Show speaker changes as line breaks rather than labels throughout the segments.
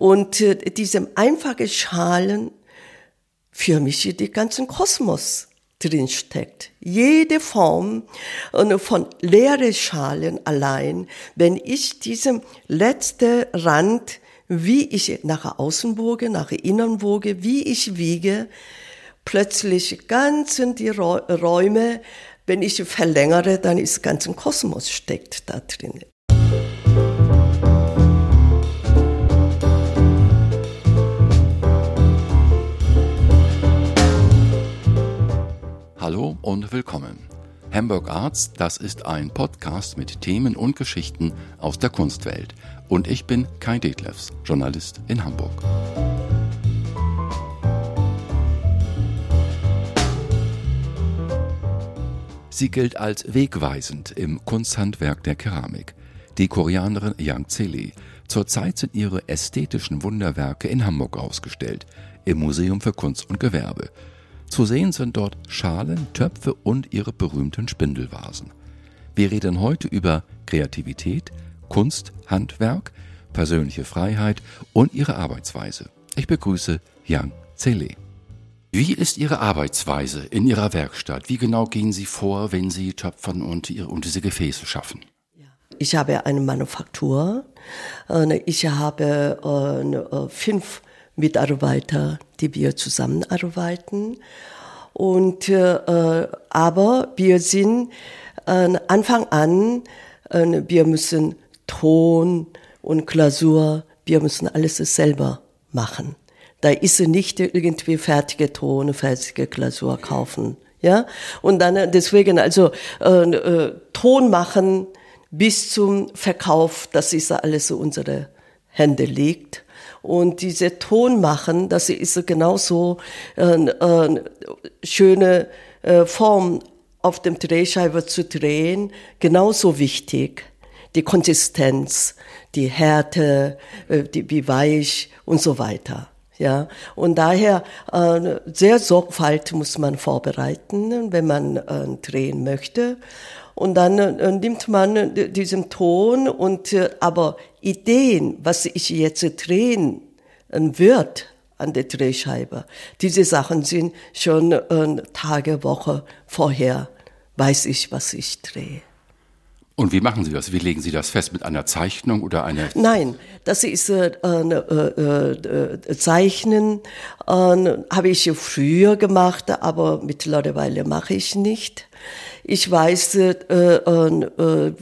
Und äh, diesem einfachen Schalen für mich die ganzen Kosmos drin steckt. Jede Form von leere Schalen allein, wenn ich diesem letzte Rand, wie ich nach außen woge, nach innen woge, wie ich wiege, plötzlich ganz in die Räume, wenn ich verlängere, dann ist ganzen Kosmos steckt da drin.
Hallo und willkommen. Hamburg Arts, das ist ein Podcast mit Themen und Geschichten aus der Kunstwelt. Und ich bin Kai Detlefs, Journalist in Hamburg. Sie gilt als wegweisend im Kunsthandwerk der Keramik. Die Koreanerin Yang Zeli. Zurzeit sind ihre ästhetischen Wunderwerke in Hamburg ausgestellt, im Museum für Kunst und Gewerbe. Zu sehen sind dort Schalen, Töpfe und ihre berühmten Spindelvasen. Wir reden heute über Kreativität, Kunst, Handwerk, persönliche Freiheit und ihre Arbeitsweise. Ich begrüße Yang Zele. Wie ist Ihre Arbeitsweise in Ihrer Werkstatt? Wie genau gehen Sie vor, wenn Sie töpfern und, und diese Gefäße schaffen?
Ich habe eine Manufaktur. Äh, ich habe äh, äh, fünf Mitarbeiter, die wir zusammenarbeiten. Und äh, aber wir sind äh, Anfang an, äh, wir müssen Ton und Glasur, wir müssen alles selber machen. Da ist nicht irgendwie fertige Ton, fertige Glasur kaufen. Ja, und dann äh, deswegen also äh, äh, Ton machen bis zum Verkauf, das ist alles so unsere Hände liegt. Und diese Ton machen, das ist genauso äh, äh, schöne äh, Form auf dem Drehscheibe zu drehen, genauso wichtig. Die Konsistenz, die Härte, äh, die, wie weich und so weiter. Ja, und daher äh, sehr sorgfalt muss man vorbereiten, wenn man äh, drehen möchte. Und dann äh, nimmt man äh, diesen Ton und äh, aber Ideen, was ich jetzt drehen wird an der Drehscheibe, diese Sachen sind schon äh, Tage, Woche vorher, weiß ich, was ich drehe.
Und wie machen Sie das? Wie legen Sie das fest? Mit einer Zeichnung oder einer?
Nein, das ist äh, äh, äh, Zeichnen. Äh, Habe ich früher gemacht, aber mittlerweile mache ich nicht. Ich weiß, äh, äh,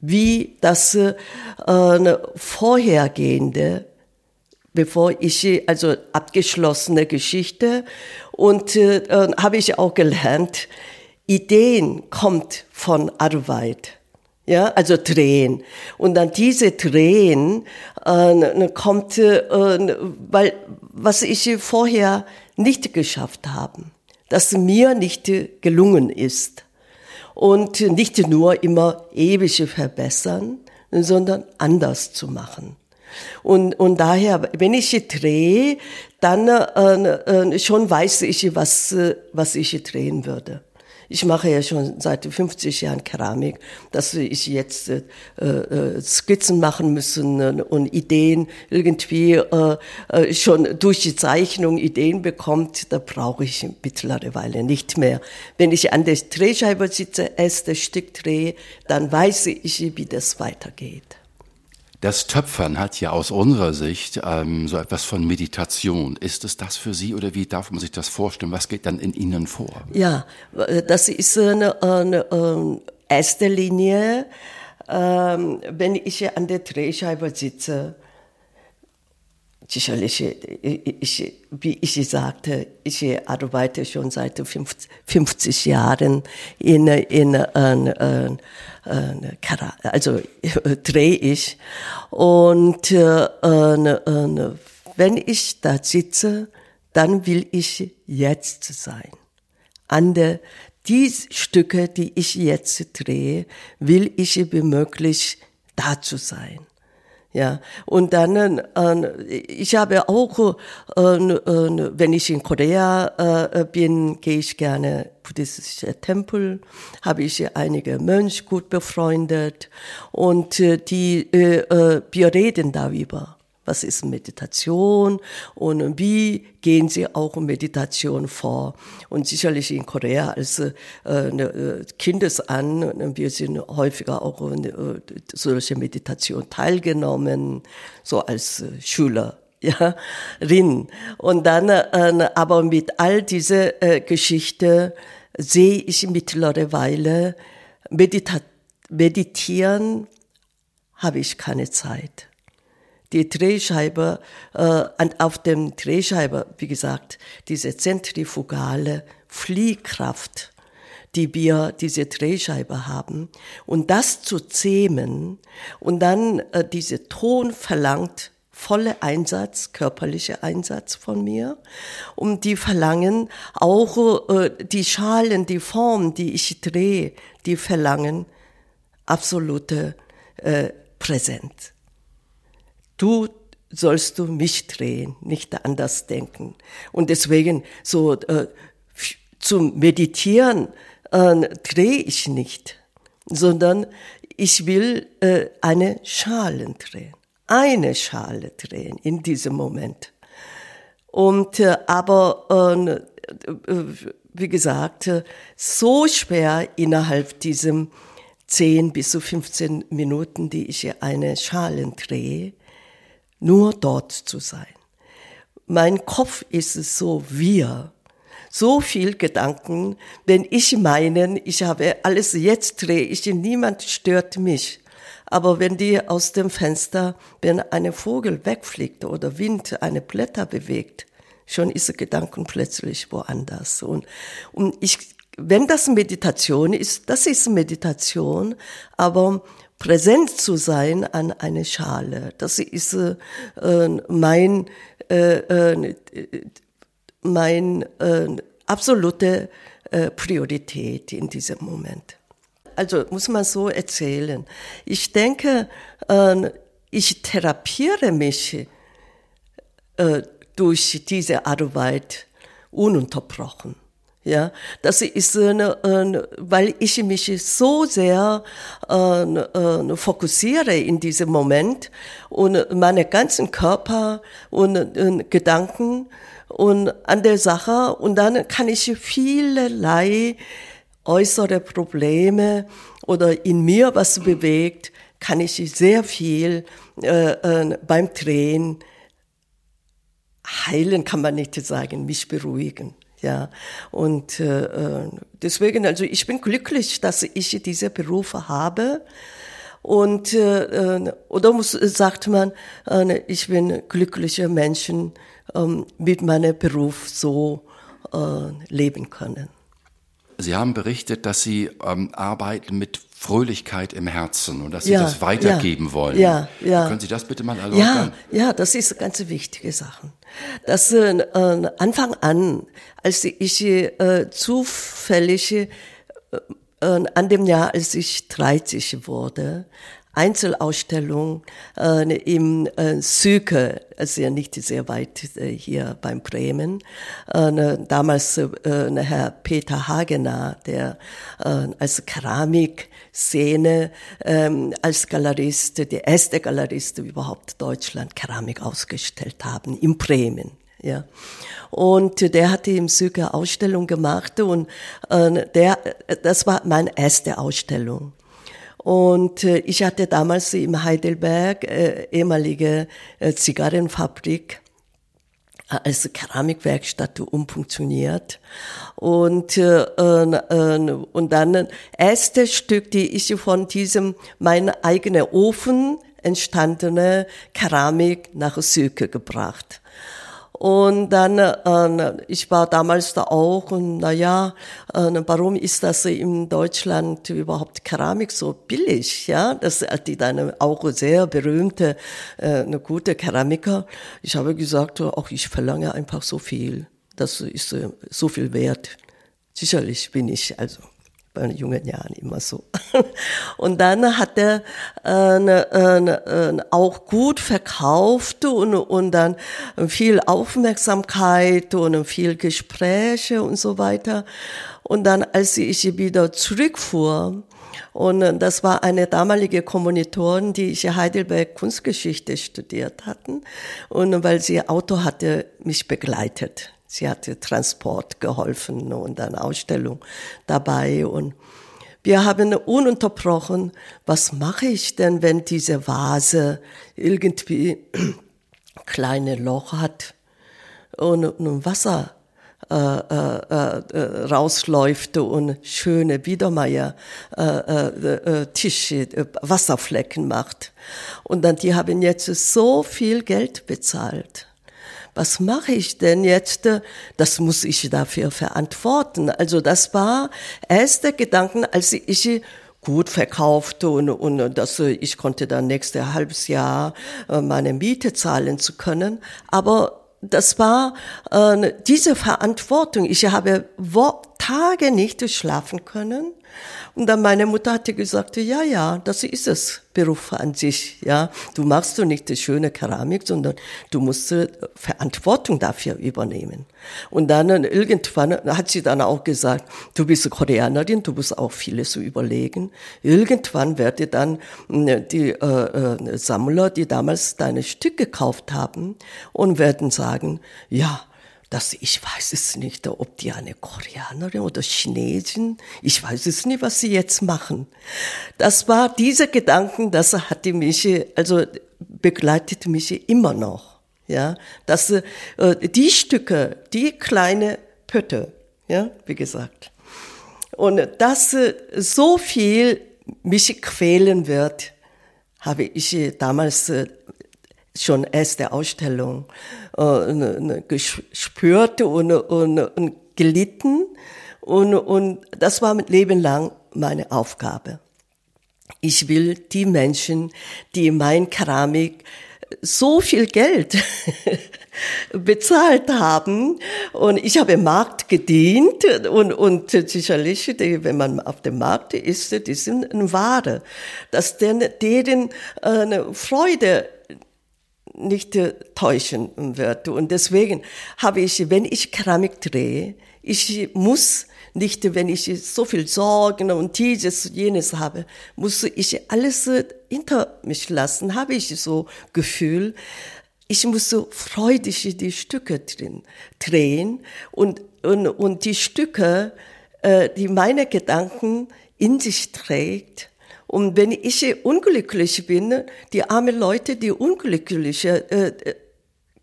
wie das äh, vorhergehende, bevor ich, also abgeschlossene Geschichte, und äh, habe ich auch gelernt, Ideen kommt von Arbeit. Ja, also drehen. Und dann diese Drehen äh, kommt, äh, weil was ich vorher nicht geschafft habe, dass mir nicht gelungen ist und nicht nur immer ewig verbessern, sondern anders zu machen. Und, und daher, wenn ich drehe, dann äh, äh, schon weiß ich, was, äh, was ich drehen würde. Ich mache ja schon seit 50 Jahren Keramik, dass ich jetzt äh, äh, Skizzen machen müssen äh, und Ideen irgendwie äh, äh, schon durch die Zeichnung Ideen bekommt, da brauche ich mittlerweile nicht mehr. Wenn ich an der Drehscheibe sitze, erste Stück drehe, dann weiß ich, wie das weitergeht.
Das Töpfern hat ja aus unserer Sicht ähm, so etwas von Meditation. Ist es das für Sie oder wie darf man sich das vorstellen? Was geht dann in Ihnen vor?
Ja, das ist eine, eine, eine ähm, erste Linie, ähm, wenn ich an der Drehscheibe sitze sicherlich, ich, wie ich sagte, ich arbeite schon seit 50 Jahren in, in, in, in also drehe ich. Und äh, wenn ich da sitze, dann will ich jetzt sein. An der, die Stücke, die ich jetzt drehe, will ich möglich da zu sein. Ja, und dann, äh, ich habe auch, äh, äh, wenn ich in Korea äh, bin, gehe ich gerne buddhistische Tempel, habe ich einige Mönche gut befreundet. Und äh, die, äh, äh, wir reden darüber, was ist Meditation und wie gehen Sie auch Meditation vor. Und sicherlich in Korea als äh, äh Kindesan, wir sind häufiger auch in äh, solche Meditation teilgenommen, so als äh, Schüler ja, Rin. Und dann, äh, aber mit all diese äh, Geschichte sehe ich mittlerweile, medita meditieren habe ich keine Zeit. Die Drehscheibe, äh, auf dem Drehscheibe, wie gesagt, diese zentrifugale Fliehkraft, die wir diese Drehscheibe haben, und das zu zähmen und dann äh, diese Ton verlangt volle Einsatz, körperliche Einsatz von mir. Und die verlangen auch äh, die Schalen, die Form, die ich drehe, die verlangen absolute äh, Präsenz. Du sollst du mich drehen, nicht anders denken. Und deswegen so äh, zum Meditieren äh, drehe ich nicht, sondern ich will äh, eine Schalen drehen eine Schale drehen in diesem Moment. Und äh, aber äh, äh wie gesagt, äh, so schwer innerhalb diesem 10 bis zu 15 Minuten, die ich eine Schalen drehe, nur dort zu sein. Mein Kopf ist so wir, so viel Gedanken, wenn ich meinen, ich habe alles jetzt drehe ich, niemand stört mich. Aber wenn die aus dem Fenster, wenn eine Vogel wegfliegt oder Wind eine Blätter bewegt, schon ist der Gedanken plötzlich woanders. Und, und ich, wenn das Meditation ist, das ist Meditation, aber präsent zu sein an eine Schale, das ist äh, mein, äh, äh, mein äh, absolute äh, Priorität in diesem Moment also muss man so erzählen. Ich denke, äh, ich therapiere mich äh, durch diese Arbeit ununterbrochen. Ja, das ist, äh, weil ich mich so sehr äh, fokussiere in diesem Moment und meine ganzen Körper und, und Gedanken und an der Sache und dann kann ich vielerlei äußere Probleme oder in mir was bewegt, kann ich sehr viel äh, äh, beim Drehen heilen, kann man nicht sagen, mich beruhigen. Ja, und äh, äh deswegen, also ich bin glücklich, dass ich diese Berufe habe. Und äh, äh oder muss, sagt man, äh, ich bin glücklicher Menschen äh, mit meinem Beruf so äh, leben können.
Sie haben berichtet, dass Sie ähm, arbeiten mit Fröhlichkeit im Herzen und dass Sie ja, das weitergeben
ja,
wollen.
Ja, ja.
Können Sie das bitte mal erläutern?
Ja, ja, das ist eine ganz wichtige Sache. Das äh, äh, Anfang an, als ich äh, zufällig äh, äh an dem Jahr, als ich 30 wurde, Einzelausstellung äh, im äh, Süke, also ja nicht sehr weit äh, hier beim Bremen. Äh, ne, damals äh, ne, Herr Peter Hagener, der äh, als Keramikszene, ähm, als Galerist, der erste Galerist überhaupt Deutschland Keramik ausgestellt haben, in Bremen. Ja. Und der hatte im Süke Ausstellung gemacht und äh, der, das war meine erste Ausstellung. Und äh, ich hatte damals im Heidelberg äh, ehemalige äh, Zigarrenfabrik als Keramikwerkstatt umfunktioniert. Und, äh, äh, und dann erste Stück, die ich von diesem, mein eigener Ofen entstandene Keramik nach Süke gebracht. Und dann, äh, ich war damals da auch und na ja, äh, warum ist das in Deutschland überhaupt Keramik so billig? Ja, das die dann auch sehr berühmte, äh, eine gute Keramiker. Ich habe gesagt, auch ich verlange einfach so viel. Das ist äh, so viel wert. Sicherlich bin ich also bei jungen Jahren immer so. Und dann hat er äh, äh, äh, auch gut verkauft und, und dann viel Aufmerksamkeit und viel Gespräche und so weiter. Und dann, als ich wieder zurückfuhr, Und das war eine damalige Kommilitonin, die ich in Heidelberg Kunstgeschichte studiert hatten. Und weil sie Auto hatte, mich begleitet. Sie hatte Transport geholfen und eine Ausstellung dabei. Und wir haben ununterbrochen, was mache ich denn, wenn diese Vase irgendwie kleine Loch hat und, und Wasser äh, äh, äh, rausläuft und schöne Biedermeier äh, äh, äh, Tische, äh, Wasserflecken macht. Und dann, die haben jetzt so viel Geld bezahlt. Was mache ich denn jetzt? Das muss ich dafür verantworten. Also das war erster Gedanken, als ich gut verkaufte und, und dass ich konnte dann nächste halbes Jahr meine Miete zahlen zu können. Aber das war äh, diese Verantwortung. Ich habe Tage nicht schlafen können. Und dann meine Mutter hatte gesagt, ja, ja, das ist es, Beruf an sich, ja. Du machst du nicht die schöne Keramik, sondern du musst äh, Verantwortung dafür übernehmen. Und dann äh, irgendwann hat sie dann auch gesagt, du bist Koreanerin, du musst auch vieles überlegen. Irgendwann werde dann äh, die äh, Sammler, die damals deine Stück gekauft haben, und werden sagen, ja, dass ich weiß es nicht, ob die eine Koreanerin oder Chinesin, ich weiß es nicht, was sie jetzt machen. Das war diese Gedanken, das hatte mich, also begleitet mich immer noch, ja, dass äh, die Stücke, die kleine Pötte, ja, wie gesagt, und dass äh, so viel mich quälen wird, habe ich damals äh, schon erste Ausstellung äh, gespürt und, und, und gelitten. Und, und das war mit Leben lang meine Aufgabe. Ich will die Menschen, die mein Keramik so viel Geld bezahlt haben und ich habe im Markt gedient und, und sicherlich, wenn man auf dem Markt ist, die sind eine Ware, dass denen, deren äh, Freude nicht täuschen wird. Und deswegen habe ich, wenn ich Keramik drehe, ich muss nicht, wenn ich so viel Sorgen und dieses, jenes habe, muss ich alles hinter mich lassen, habe ich so Gefühl, ich muss so freudig die Stücke drin drehen und, und, und die Stücke, äh, die meine Gedanken in sich trägt, und wenn ich unglücklich bin, die arme Leute, die unglückliche äh, äh,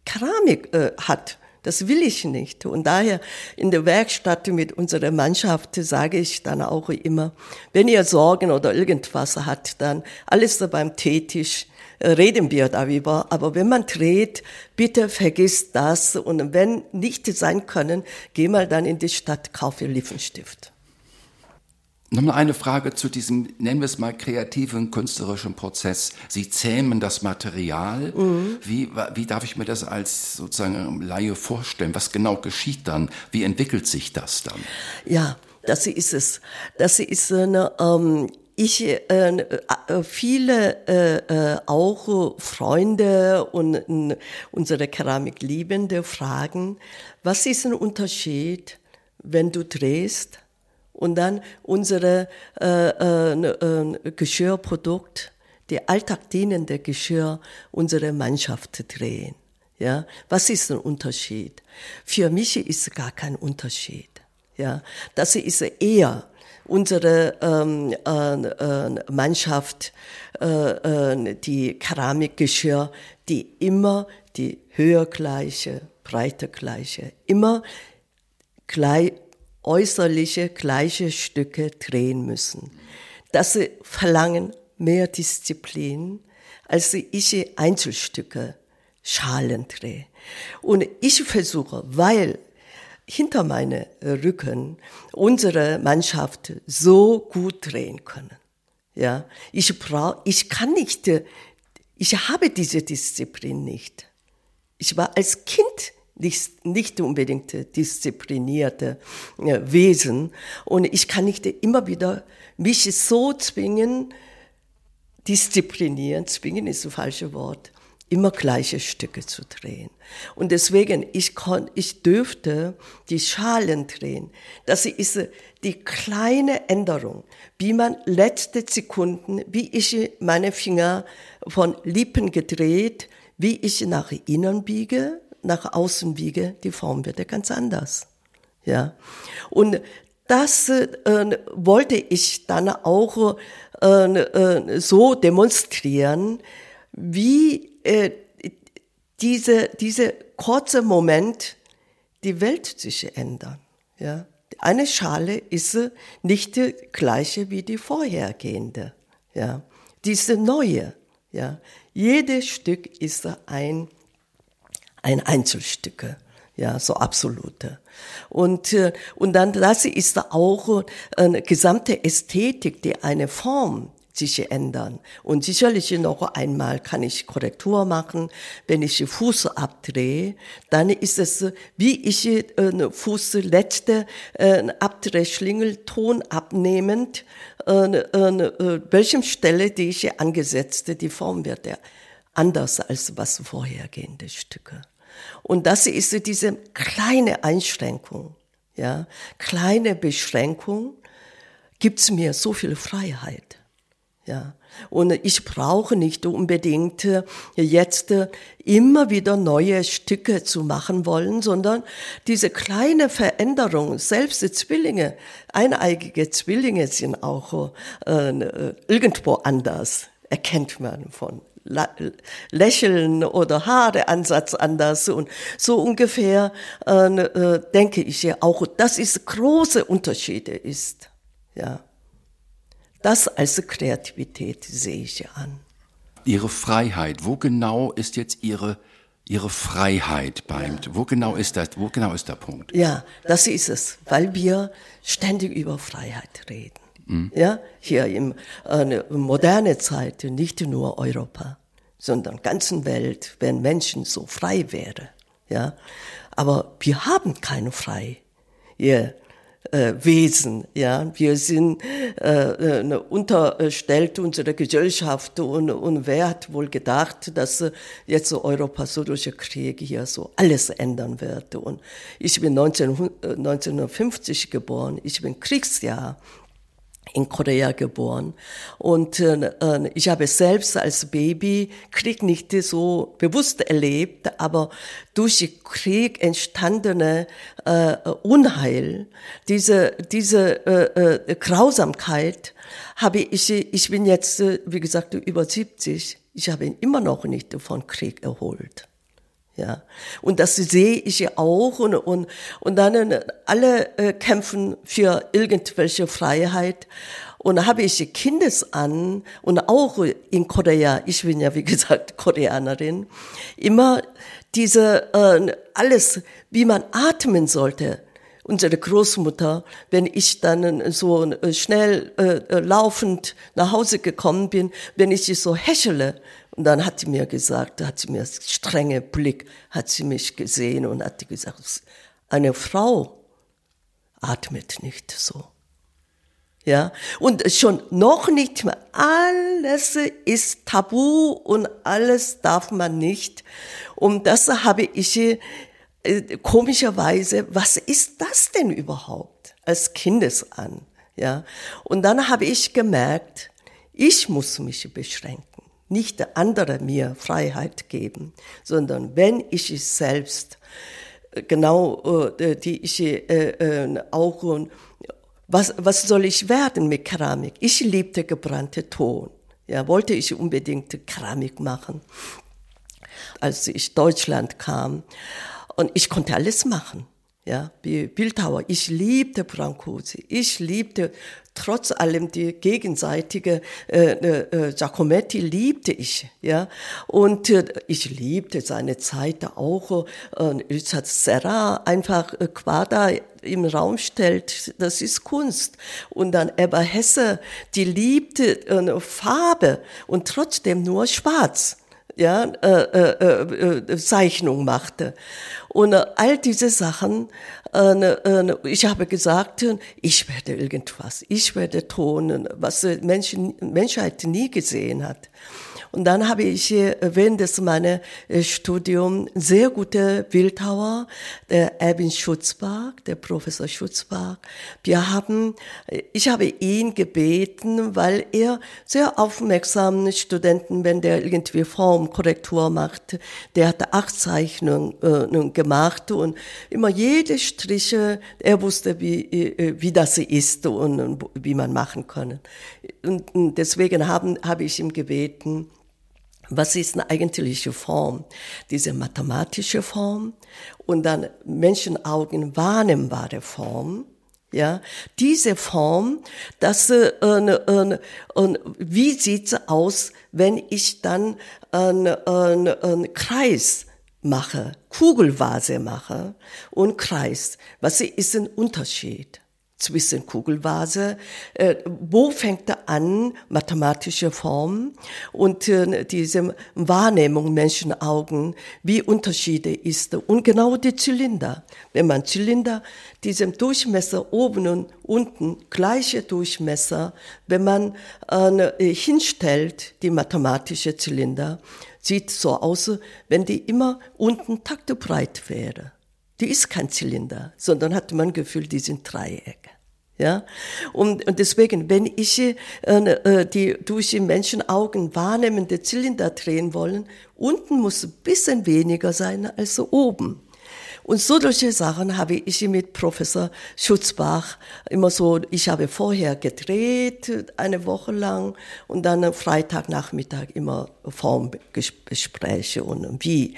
Keramik äh, hat, das will ich nicht. Und daher in der Werkstatt mit unserer Mannschaft sage ich dann auch immer, wenn ihr Sorgen oder irgendwas hat, dann alles beim Teetisch äh, reden wir darüber. Aber wenn man dreht, bitte vergisst das. Und wenn nicht sein können, geh mal dann in die Stadt, kaufe Lippenstift.
Nochmal eine Frage zu diesem, nennen wir es mal, kreativen, künstlerischen Prozess. Sie zähmen das Material. Mhm. Wie, wie darf ich mir das als sozusagen Laie vorstellen? Was genau geschieht dann? Wie entwickelt sich das dann?
Ja, das ist es. Das ist eine, ähm, ich, äh, äh, viele äh, äh, auch Freunde und äh, unsere Keramikliebende fragen, was ist ein Unterschied, wenn du drehst und dann unsere äh, äh, äh, Geschirrprodukt, die alltagdienende Geschirr, unsere Mannschaft drehen. Ja, was ist ein Unterschied? Für mich ist gar kein Unterschied. Ja, das ist eher unsere ähm, äh, äh, Mannschaft, äh, äh, die Keramikgeschirr, die immer die Höhe gleiche, Breite gleiche, immer gleich äußerliche gleiche Stücke drehen müssen. Das verlangen mehr Disziplin, als ich Einzelstücke Schalen drehe. Und ich versuche, weil hinter meinem Rücken unsere Mannschaft so gut drehen können. Ja, ich brauche, ich kann nicht, ich habe diese Disziplin nicht. Ich war als Kind nicht, nicht unbedingt disziplinierte äh, Wesen. Und ich kann nicht immer wieder mich so zwingen, disziplinieren, zwingen ist das falsche Wort, immer gleiche Stücke zu drehen. Und deswegen, ich, kon, ich dürfte die Schalen drehen. Das ist die kleine Änderung, wie man letzte Sekunden, wie ich meine Finger von Lippen gedreht, wie ich nach innen biege, nach außen biege, die Form wird ja ganz anders. Ja. Und das äh, wollte ich dann auch äh, äh, so demonstrieren, wie äh, diese, diese kurze Moment die Welt sich ändern. Ja. Eine Schale ist nicht die gleiche wie die vorhergehende. Ja. Diese neue. Ja. Jedes Stück ist ein, ein Einzelstück. Ja, so absolute. Und, äh, und dann das ist auch eine gesamte Ästhetik, die eine Form sich ändern. Und sicherlich noch einmal kann ich Korrektur machen. Wenn ich Fuß abdrehe, dann ist es, wie ich äh, Fuß letzte äh, abdrehe, Schlingelton abnehmend, äh, äh, welchem Stelle, die ich angesetzte, die Form wird ja anders als was vorhergehende Stücke. Und das ist diese kleine Einschränkung, ja, kleine Beschränkung, gibt's mir so viel Freiheit. Ja. Und ich brauche nicht unbedingt äh, jetzt äh, immer wieder neue Stücke zu machen wollen, sondern diese kleine Veränderung, selbst die Zwillinge, eineigige Zwillinge sind auch äh, äh irgendwo anders, erkennt man von Lächeln oder Haareansatz anders und so ungefähr äh, äh, denke ich ja auch, dass es große Unterschiede ist. Ja. Das als Kreativität sehe ich an.
Ihre Freiheit, wo genau ist jetzt Ihre Ihre Freiheit beim, ja. wo genau ist das, wo genau ist der Punkt?
Ja, das ist es, weil wir ständig über Freiheit reden. Mhm. Ja, hier im äh, moderne Zeit, nicht nur Europa, sondern ganzen Welt, wenn Menschen so frei wäre. Ja, aber wir haben keine frei. Ihr äh, Wesen. Ja, wir sind äh, äh, unterstellt unserer Gesellschaft und, und wer hat wohl gedacht, dass äh, jetzt so Europa so durch den Krieg hier so alles ändern wird. Und ich bin 19, 1950 geboren, ich bin Kriegsjahr in Korea geboren. Und äh, äh, ich habe selbst als Baby Krieg nicht so bewusst erlebt, aber durch Krieg entstandene äh, Unheil, diese, diese äh, äh, Grausamkeit, habe ich, ich bin jetzt, äh, wie gesagt, über 70, ich habe immer noch nicht von Krieg erholt. Ja, und das sehe ich ja auch und, und, und dann äh, alle äh, kämpfen für irgendwelche Freiheit. Und habe ich Kindes an und auch in Korea, ich bin ja wie gesagt Koreanerin, immer diese, äh, alles, wie man atmen sollte. Unsere Großmutter, wenn ich dann so äh, schnell äh, laufend nach Hause gekommen bin, wenn ich so häschele, und dann hat sie mir gesagt, hat sie mir strenge Blick, hat sie mich gesehen und hat gesagt, eine Frau atmet nicht so. Ja, und schon noch nicht mehr. Alles ist tabu und alles darf man nicht. Und das habe ich äh, komischerweise, was ist das denn überhaupt als Kindesan? Ja, und dann habe ich gemerkt, ich muss mich beschränken nicht der andere mir Freiheit geben, sondern wenn ich es selbst äh, genau äh, die ich auch was was soll ich werden mit Keramik? Ich liebte gebrannte Ton. Ja, wollte ich unbedingt Keramik machen. Als ich Deutschland kam und ich konnte alles machen ja, wie Bildhauer. Ich liebte Brancusi. Ich liebte trotz allem die gegenseitige äh, äh, Giacometti liebte ich, ja. Und äh, ich liebte seine Zeit auch. Äh, Richard Serra einfach äh, Quader im Raum stellt, das ist Kunst. Und dann Ebba Hesse, die liebte äh, Farbe und trotzdem nur Schwarz ja, äh, äh, äh, Zeichnung machte. Und äh, all diese Sachen, äh, äh, ich habe gesagt, ich werde irgendwas, ich werde tonen, was Menschen, Menschheit nie gesehen hat. Und dann habe ich während des meines Studium sehr gute Bildhauer, der Erwin Schutzbach, der Professor Schutzbach. Wir haben, ich habe ihn gebeten, weil er sehr aufmerksam Studenten, wenn der irgendwie Formkorrektur macht, der hat acht Zeichnungen äh, gemacht und immer jede Striche, er wusste, wie, äh, wie das ist und wie man machen kann. Und deswegen haben, habe ich ihm gebeten, was ist eine eigentliche Form? Diese mathematische Form und dann Menschenaugen wahrnehmbare Form. Ja, diese Form, das, äh, äh, äh, wie sieht's aus, wenn ich dann einen Kreis mache, Kugelvase mache und Kreis? Was ist ein Unterschied? Zwischen Kugelvase. Äh, wo fängt er an, mathematische Form und äh, diese Wahrnehmung Menschenaugen, wie Unterschiede ist. Und genau die Zylinder. Wenn man Zylinder, diesem Durchmesser oben und unten, gleiche Durchmesser, wenn man äh, hinstellt, die mathematische Zylinder, sieht so aus, wenn die immer unten taktebreit wäre. Die ist kein Zylinder, sondern hat man Gefühl, die sind Dreiecke. Ja, und, und deswegen, wenn ich äh, äh die durch die Menschenaugen wahrnehmende Zylinder drehen wollen, unten muss ein bisschen weniger sein als oben. Und so solche Sachen habe ich mit Professor Schutzbach immer so, ich habe vorher gedreht, eine Woche lang, und dann Freitagnachmittag immer Formgespräche und wie.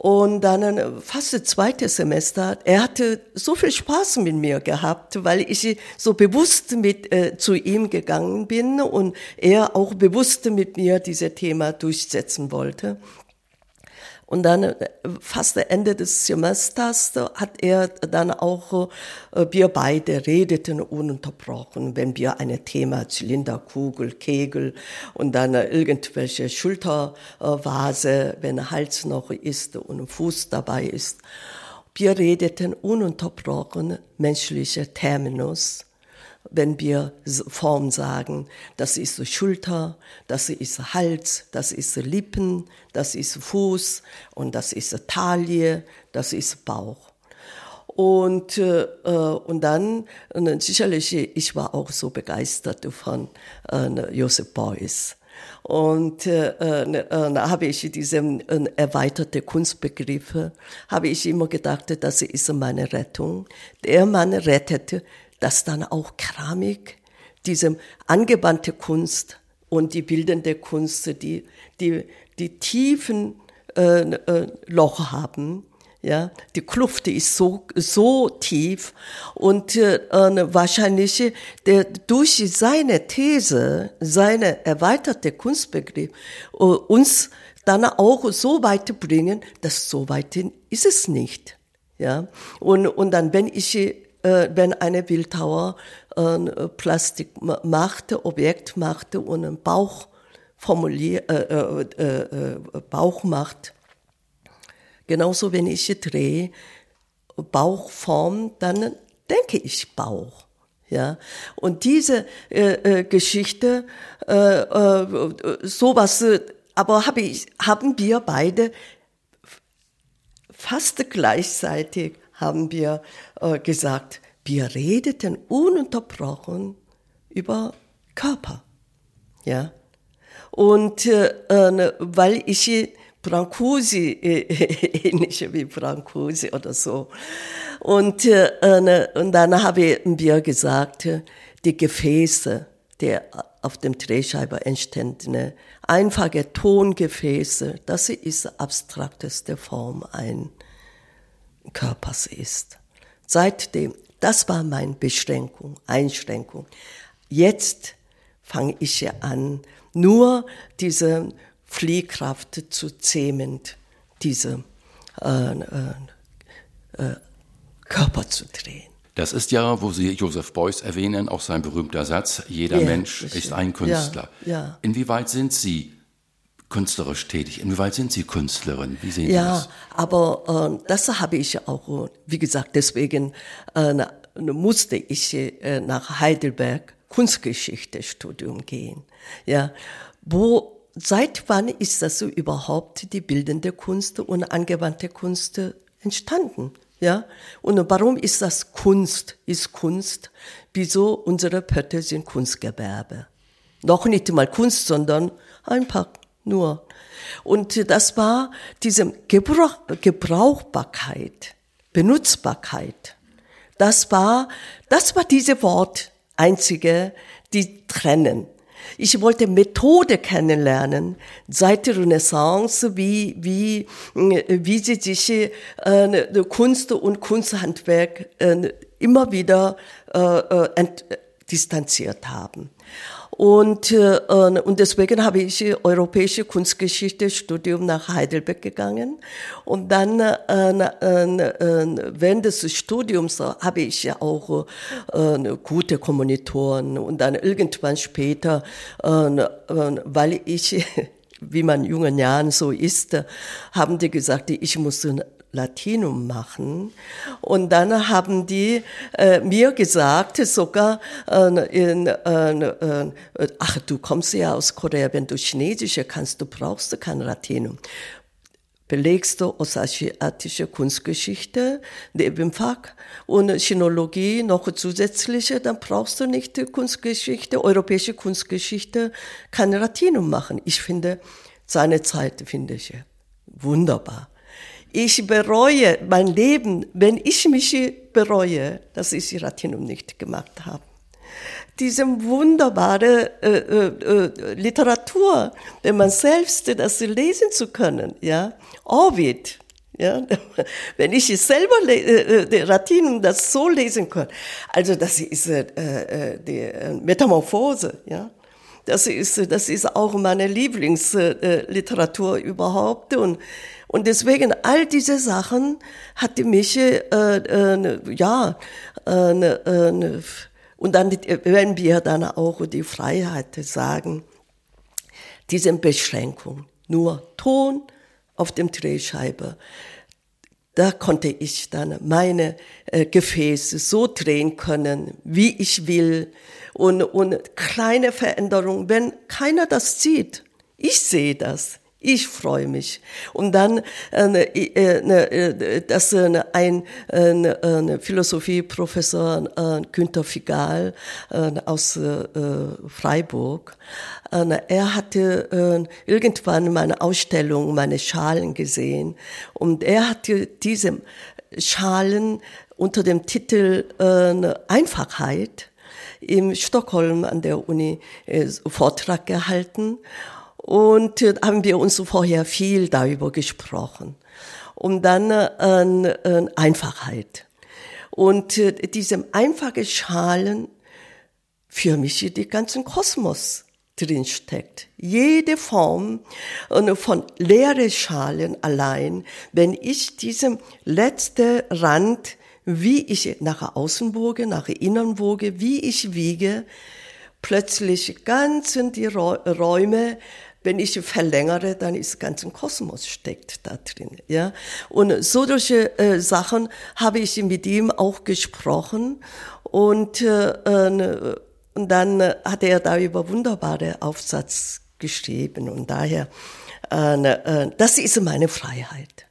Und dann äh, fast das zweite Semester, er hatte so viel Spaß mit mir gehabt, weil ich so bewusst mit äh, zu ihm gegangen bin und er auch bewusst mit mir dieses Thema durchsetzen wollte. Und dann äh, fast Ende des Semesters hat er dann auch, äh, wir beide redeten ununterbrochen, wenn wir ein Thema Zylinderkugel, Kegel und dann irgendwelche Schultervase, wenn Hals noch ist und Fuß dabei ist. Wir redeten ununterbrochen menschliche Terminus wenn wir Form sagen, das ist Schulter, das ist Hals, das ist Lippen, das ist Fuß und das ist Taille, das ist Bauch. Und, äh, und dann, und sicherlich, ich war auch so begeistert von äh, Joseph Beuys. Und äh, äh, äh habe ich diese äh, erweiterte Kunstbegriffe, habe ich immer gedacht, das ist meine Rettung. Der Mann rettet dass dann auch Keramik, diese angewandte Kunst und die bildende Kunst, die, die, die tiefen äh, äh, Loch haben, ja, die Kluft ist so so tief und äh, wahrscheinlich der durch seine These, seine erweiterte Kunstbegriff äh, uns dann auch so weit bringen, dass so weit ist es nicht, ja. Und und dann wenn ich äh, wenn eine Bildhauer äh, Plastik machte, Objekt machte und einen Bauch formuliert, äh, äh, äh, Bauch macht. Genauso wenn ich drehe, Bauchform, dann denke ich Bauch. Ja, und diese äh, äh, Geschichte, äh, äh, sowas, aber hab ich, haben wir beide fast gleichzeitig haben wir äh, gesagt, wir redeten ununterbrochen über Körper. Ja. Und äh, äh weil ich Brancusi, äh, ähnlich wie Brancusi oder so. Und, äh, und dann haben wir gesagt, die Gefäße, der auf dem Drehscheibe entstandene einfache Tongefäße, das ist abstrakteste Form ein Körpers ist. Seitdem, das war meine Beschränkung, Einschränkung. Jetzt fange ich ja an, nur diese Fliehkraft zu zähmen, diese äh, äh, äh, Körper zu drehen.
Das ist ja, wo Sie Joseph Beuys erwähnen, auch sein berühmter Satz, jeder ja, Mensch ist ein Künstler. Ja, ja. Inwieweit sind Sie künstlerisch tätig? Inwieweit sind Sie Künstlerin? Wie sehen ja,
Sie das? Ja, aber äh, das habe ich auch, wie gesagt, deswegen äh, musste ich äh, nach Heidelberg Kunstgeschichte-Studium gehen. Ja, wo seit wann ist das so überhaupt die bildende Kunst und angewandte Kunst entstanden? Ja? Und warum ist das Kunst? Ist Kunst? Wieso unsere Pötte sind Kunstgewerbe? Noch nicht mal Kunst, sondern einfach nur. Und das war diese Gebrauch, Gebrauchbarkeit, Benutzbarkeit. Das war, das war diese Wort einzige, die trennen. Ich wollte Methode kennenlernen seit der Renaissance, wie, wie, wie sie sich äh, Kunst und Kunsthandwerk äh, immer wieder äh, äh ent, distanziert haben. Und, äh, und deswegen habe ich europäische Kunstgeschichte Studium nach Heidelberg gegangen. Und dann äh, äh, während des Studiums habe ich ja auch äh, gute Kommunitoren. Und dann irgendwann später, äh, weil ich wie man in jungen Jahren so ist, haben die gesagt, ich muss Latinum machen. Und dann haben die äh, mir gesagt, sogar, äh, in, äh, äh, ach, du kommst ja aus Korea, wenn du Chinesische kannst, du brauchst kein Latinum. Belegst du ostasiatische Kunstgeschichte, Nebenfach und Chinologie noch zusätzliche, dann brauchst du nicht Kunstgeschichte, europäische Kunstgeschichte, kein Latinum machen. Ich finde, seine Zeit finde ich wunderbar. Ich bereue mein Leben, wenn ich mich bereue, dass ich Latinum nicht gemacht habe. Diese wunderbare äh, äh, äh, Literatur, wenn man selbst das lesen zu können, ja, Ovid, ja, wenn ich selber äh, äh Latinum das so lesen kann, also das ist äh, äh die äh, Metamorphose, ja, das ist das ist auch meine Lieblingsliteratur überhaupt und und deswegen all diese Sachen hatte mich, äh, äh, ja, äh, äh, und dann, wenn wir dann auch die Freiheit sagen, diese Beschränkung, nur Ton auf dem Drehscheibe, da konnte ich dann meine äh, Gefäße so drehen können, wie ich will. Und, und kleine Veränderungen, wenn keiner das sieht, ich sehe das. Ich freue mich. Und dann äh, äh, äh, dass äh, ein äh, Philosophieprofessor äh, Günther Figal äh, aus äh, Freiburg, äh, er hatte äh, irgendwann meine Ausstellung, meine Schalen gesehen und er hatte diese Schalen unter dem Titel äh, Einfachheit im Stockholm an der Uni äh, Vortrag gehalten und äh, haben wir uns vorher viel darüber gesprochen. Und dann äh, äh, Einfachheit. Und äh, diese einfache Schalen, für mich die ganzen Kosmos drin steckt. Jede Form von leere Schalen allein, wenn ich diesem letzte Rand, wie ich nach außen woge, nach innen woge, wie ich wiege, plötzlich ganz in die Räume wenn ich verlängere, dann ist ganzen Kosmos steckt da drin, ja. Und solche äh, Sachen habe ich mit ihm auch gesprochen und, äh, äh und dann hat er darüber wunderbare Aufsatz geschrieben und daher, äh, äh, das ist meine Freiheit.